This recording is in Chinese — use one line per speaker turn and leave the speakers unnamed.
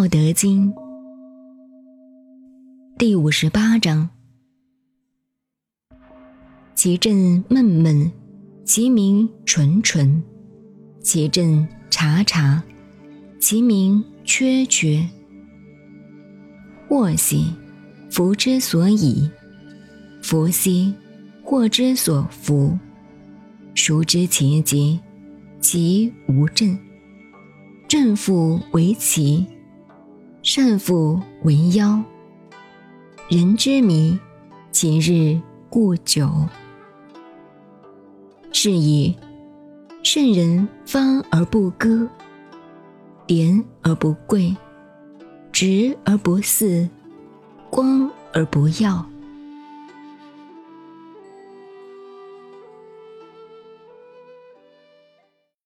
道德经》第五十八章：其正闷闷，其名纯纯；其正察察，其名缺缺。祸兮福之所以，福兮祸之所伏。孰知其极？其无正。正复为奇，善复为妖。人之迷，其日固久。是以圣人方而不割，廉而不贵，直而不肆，光而不耀。